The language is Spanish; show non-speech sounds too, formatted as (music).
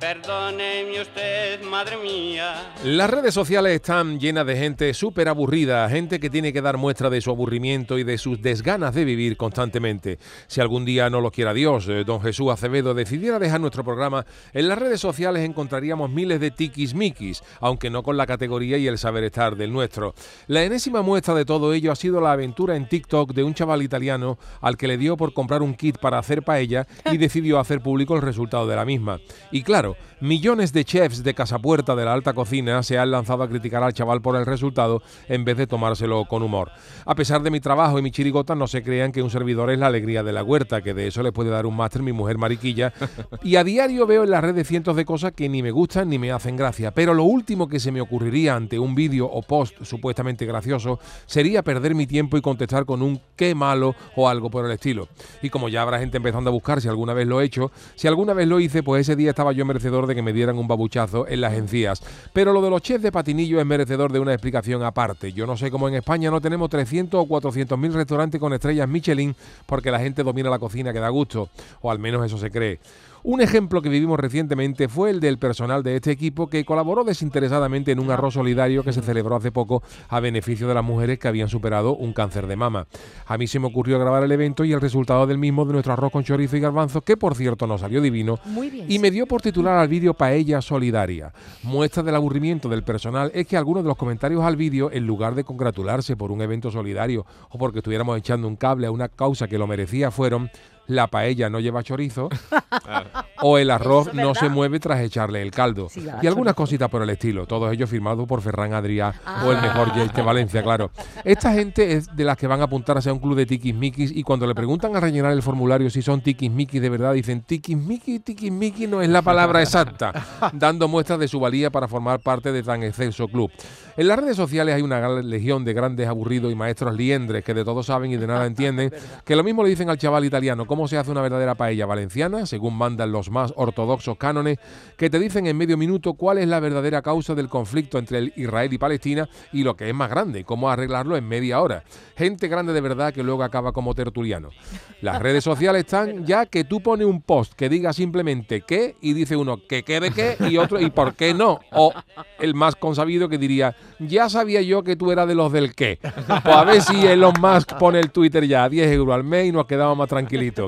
Perdóneme usted, madre mía. Las redes sociales están llenas de gente súper aburrida, gente que tiene que dar muestra de su aburrimiento y de sus desganas de vivir constantemente. Si algún día no lo quiera Dios, eh, don Jesús Acevedo decidiera dejar nuestro programa, en las redes sociales encontraríamos miles de tiquismiquis, aunque no con la categoría y el saber estar del nuestro. La enésima muestra de todo ello ha sido la aventura en TikTok de un chaval italiano al que le dio por comprar un kit para hacer paella y (laughs) decidió hacer público el resultado de la misma. Y claro, millones de chefs de casapuerta de la alta cocina se han lanzado a criticar al chaval por el resultado en vez de tomárselo con humor. A pesar de mi trabajo y mi chirigota, no se crean que un servidor es la alegría de la huerta, que de eso le puede dar un máster mi mujer mariquilla. Y a diario veo en las redes cientos de cosas que ni me gustan ni me hacen gracia. Pero lo último que se me ocurriría ante un vídeo o post supuestamente gracioso sería perder mi tiempo y contestar con un qué malo o algo por el estilo. Y como ya habrá gente empezando a buscar si alguna vez lo he hecho, si alguna vez lo hice, pues ese día estaba yo merecedor de que me dieran un babuchazo en las encías. Pero lo de los chefs de patinillo es merecedor de una explicación aparte. Yo no sé cómo en España no tenemos 300 o 400 mil restaurantes con estrellas Michelin porque la gente domina la cocina que da gusto, o al menos eso se cree. Un ejemplo que vivimos recientemente fue el del personal de este equipo que colaboró desinteresadamente en un arroz solidario que se celebró hace poco a beneficio de las mujeres que habían superado un cáncer de mama. A mí se me ocurrió grabar el evento y el resultado del mismo de nuestro arroz con chorizo y garbanzo, que por cierto nos salió divino, Muy bien. y me dio por titular al vídeo Paella Solidaria. Muestra del aburrimiento del personal es que algunos de los comentarios al vídeo, en lugar de congratularse por un evento solidario o porque estuviéramos echando un cable a una causa que lo merecía, fueron la paella no lleva chorizo (laughs) o el arroz es no se mueve tras echarle el caldo. Sí, y algunas cositas por el estilo, todos ellos firmados por Ferran Adrià o el Ah. mejor Jake de Valencia, claro. Esta gente es de las que van a apuntarse a un club de tiquismiquis y cuando le preguntan a rellenar el formulario si son tiquismiquis de verdad, dicen tiquismiqui, tiquismiqui no es la palabra exacta, (laughs) dando muestras de su valía para formar parte de tan excelso club. En las redes sociales hay una gran legión de grandes aburridos y maestros liendres que de todo saben y de nada (laughs) entienden, que lo mismo le dicen al chaval italiano cómo se hace una verdadera paella valenciana, según mandan los más ortodoxos cánones, que te dicen en medio minuto cuál es la verdadera causa del conflicto entre el Israel y Palestina y lo que es más grande, cómo arreglarlo en media hora. Gente grande de verdad que luego acaba como tertuliano. Las redes sociales están ya que tú pones un post que diga simplemente qué y dice uno que qué de qué y otro y por qué no. O el más consabido que diría, ya sabía yo que tú eras de los del qué. Pues a ver si Elon Musk pone el Twitter ya a 10 euros al mes y nos quedamos más tranquilitos.